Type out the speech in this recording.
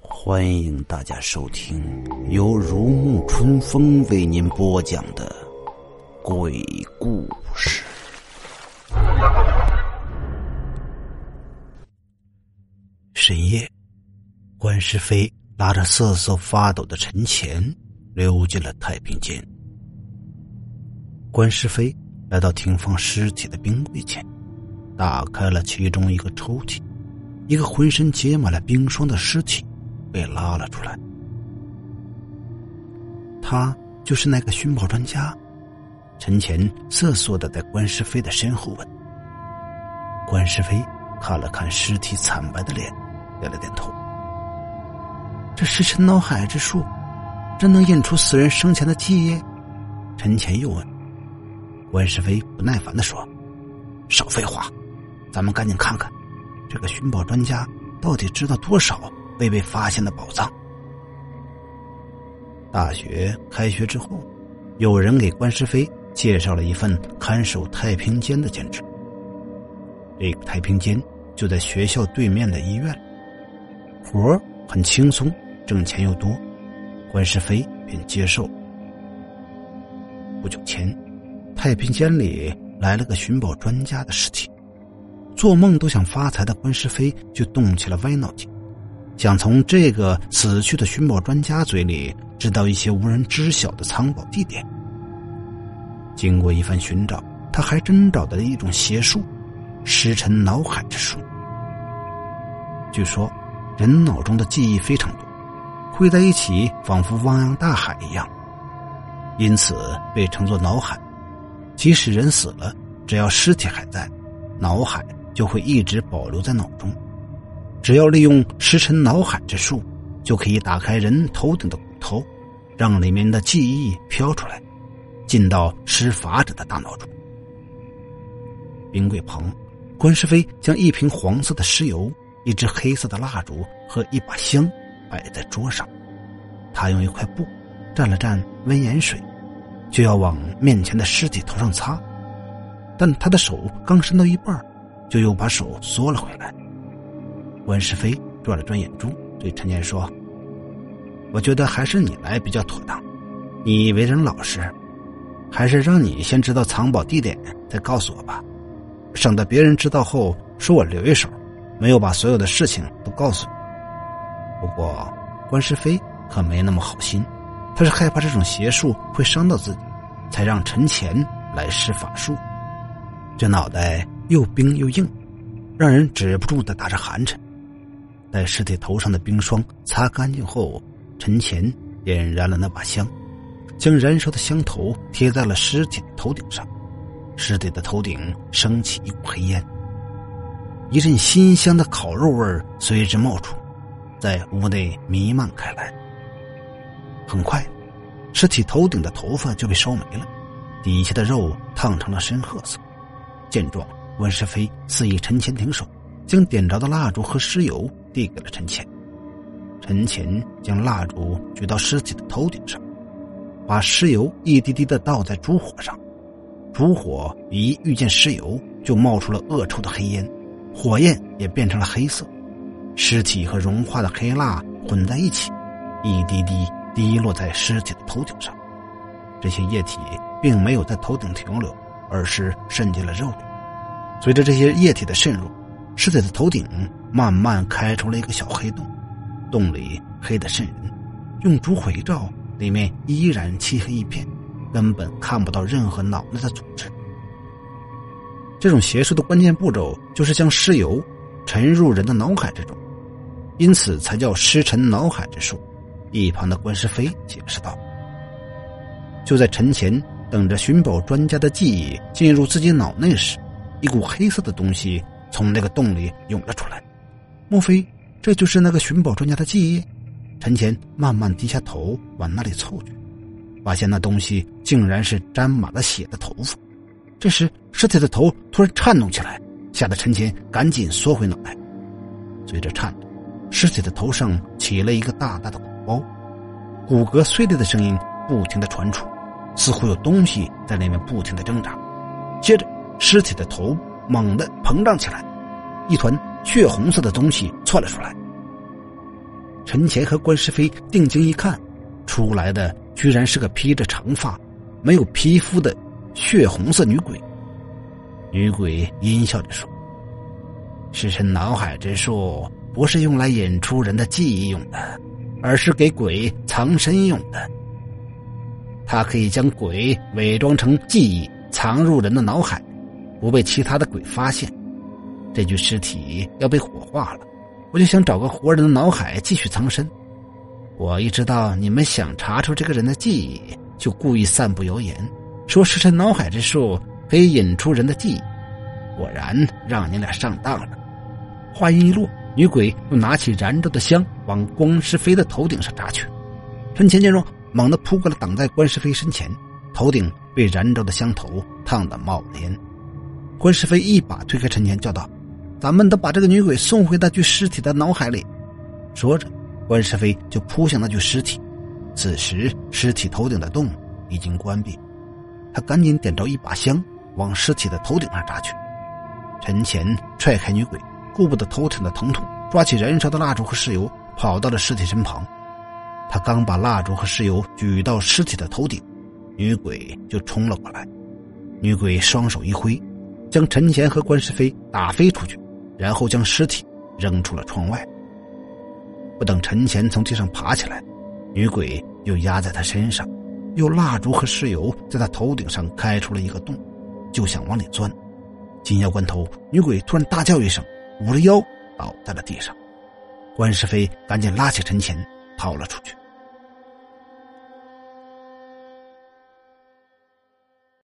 欢迎大家收听由如沐春风为您播讲的鬼故事。深夜，关世飞拉着瑟瑟发抖的陈乾溜进了太平间。关世飞来到停放尸体的冰柜前，打开了其中一个抽屉，一个浑身结满了冰霜的尸体。被拉了出来，他就是那个寻宝专家。陈乾瑟缩的在关世飞的身后问：“关世飞看了看尸体惨白的脸，点了点头。这石沉脑海之术，真能印出死人生前的记忆？”陈乾又问。关世飞不耐烦的说：“少废话，咱们赶紧看看，这个寻宝专家到底知道多少？”未被发现的宝藏。大学开学之后，有人给关世飞介绍了一份看守太平间的兼职。这个太平间就在学校对面的医院，活很轻松，挣钱又多，关世飞便接受。不久前，太平间里来了个寻宝专家的尸体，做梦都想发财的关世飞就动起了歪脑筋。想从这个死去的寻宝专家嘴里知道一些无人知晓的藏宝地点。经过一番寻找，他还真找到了一种邪术——石沉脑海之术。据说，人脑中的记忆非常多，汇在一起，仿佛汪洋大海一样，因此被称作脑海。即使人死了，只要尸体还在，脑海就会一直保留在脑中。只要利用石沉脑海之术，就可以打开人头顶的骨头，让里面的记忆飘出来，进到施法者的大脑中。冰柜旁，关世飞将一瓶黄色的尸油、一支黑色的蜡烛和一把香摆在桌上。他用一块布蘸了蘸温盐水，就要往面前的尸体头上擦，但他的手刚伸到一半，就又把手缩了回来。温世飞转了转眼珠，对陈年说：“我觉得还是你来比较妥当。你为人老实，还是让你先知道藏宝地点，再告诉我吧，省得别人知道后说我留一手，没有把所有的事情都告诉你。不过，关世飞可没那么好心，他是害怕这种邪术会伤到自己，才让陈乾来施法术。这脑袋又冰又硬，让人止不住的打着寒颤。”待尸体头上的冰霜擦干净后，陈乾点燃了那把香，将燃烧的香头贴在了尸体的头顶上。尸体的头顶升起一股黑烟，一阵新香的烤肉味随之冒出，在屋内弥漫开来。很快，尸体头顶的头发就被烧没了，底下的肉烫成了深褐色。见状，温世飞示意陈乾停手。将点着的蜡烛和尸油递给了陈乾，陈乾将蜡烛举到尸体的头顶上，把尸油一滴滴的倒在烛火上，烛火一遇见尸油就冒出了恶臭的黑烟，火焰也变成了黑色，尸体和融化的黑蜡混在一起，一滴滴滴落在尸体的头顶上，这些液体并没有在头顶停留，而是渗进了肉里，随着这些液体的渗入。尸体的头顶慢慢开出了一个小黑洞，洞里黑得渗人，用烛火一照，里面依然漆黑一片，根本看不到任何脑袋的组织。这种邪术的关键步骤就是将尸油沉入人的脑海之中，因此才叫尸沉脑海之术。一旁的关世飞解释道：“就在陈前等着寻宝专家的记忆进入自己脑内时，一股黑色的东西。”从那个洞里涌了出来，莫非这就是那个寻宝专家的记忆？陈乾慢慢低下头往那里凑去，发现那东西竟然是沾满了血的头发。这时，尸体的头突然颤动起来，吓得陈乾赶紧缩回脑袋。随着颤动，尸体的头上起了一个大大的鼓包，骨骼碎裂的声音不停的传出，似乎有东西在里面不停的挣扎。接着，尸体的头猛地膨胀起来，一团血红色的东西窜了出来。陈乾和关世飞定睛一看，出来的居然是个披着长发、没有皮肤的血红色女鬼。女鬼阴笑着说：“时辰脑海之术不是用来引出人的记忆用的，而是给鬼藏身用的。它可以将鬼伪装成记忆，藏入人的脑海，不被其他的鬼发现。这具尸体要被火化了。”我就想找个活人的脑海继续藏身。我一知道你们想查出这个人的记忆，就故意散布谣言，说时辰脑海之术可以引出人的记忆。果然让你俩上当了。话音一落，女鬼又拿起燃着的香往关世飞的头顶上扎去。陈前见状，猛地扑过来挡在关世飞身前，头顶被燃着的香头烫得冒烟。关世飞一把推开陈前，叫道。咱们得把这个女鬼送回那具尸体的脑海里。说着，关世飞就扑向那具尸体。此时，尸体头顶的洞已经关闭。他赶紧点着一把香，往尸体的头顶上扎去。陈乾踹开女鬼，顾不得头疼的疼痛，抓起燃烧的蜡烛和石油，跑到了尸体身旁。他刚把蜡烛和石油举到尸体的头顶，女鬼就冲了过来。女鬼双手一挥，将陈乾和关世飞打飞出去。然后将尸体扔出了窗外。不等陈乾从地上爬起来，女鬼又压在他身上，用蜡烛和石油在他头顶上开出了一个洞，就想往里钻。紧要关头，女鬼突然大叫一声，捂着腰倒在了地上。关世飞赶紧拉起陈乾跑了出去。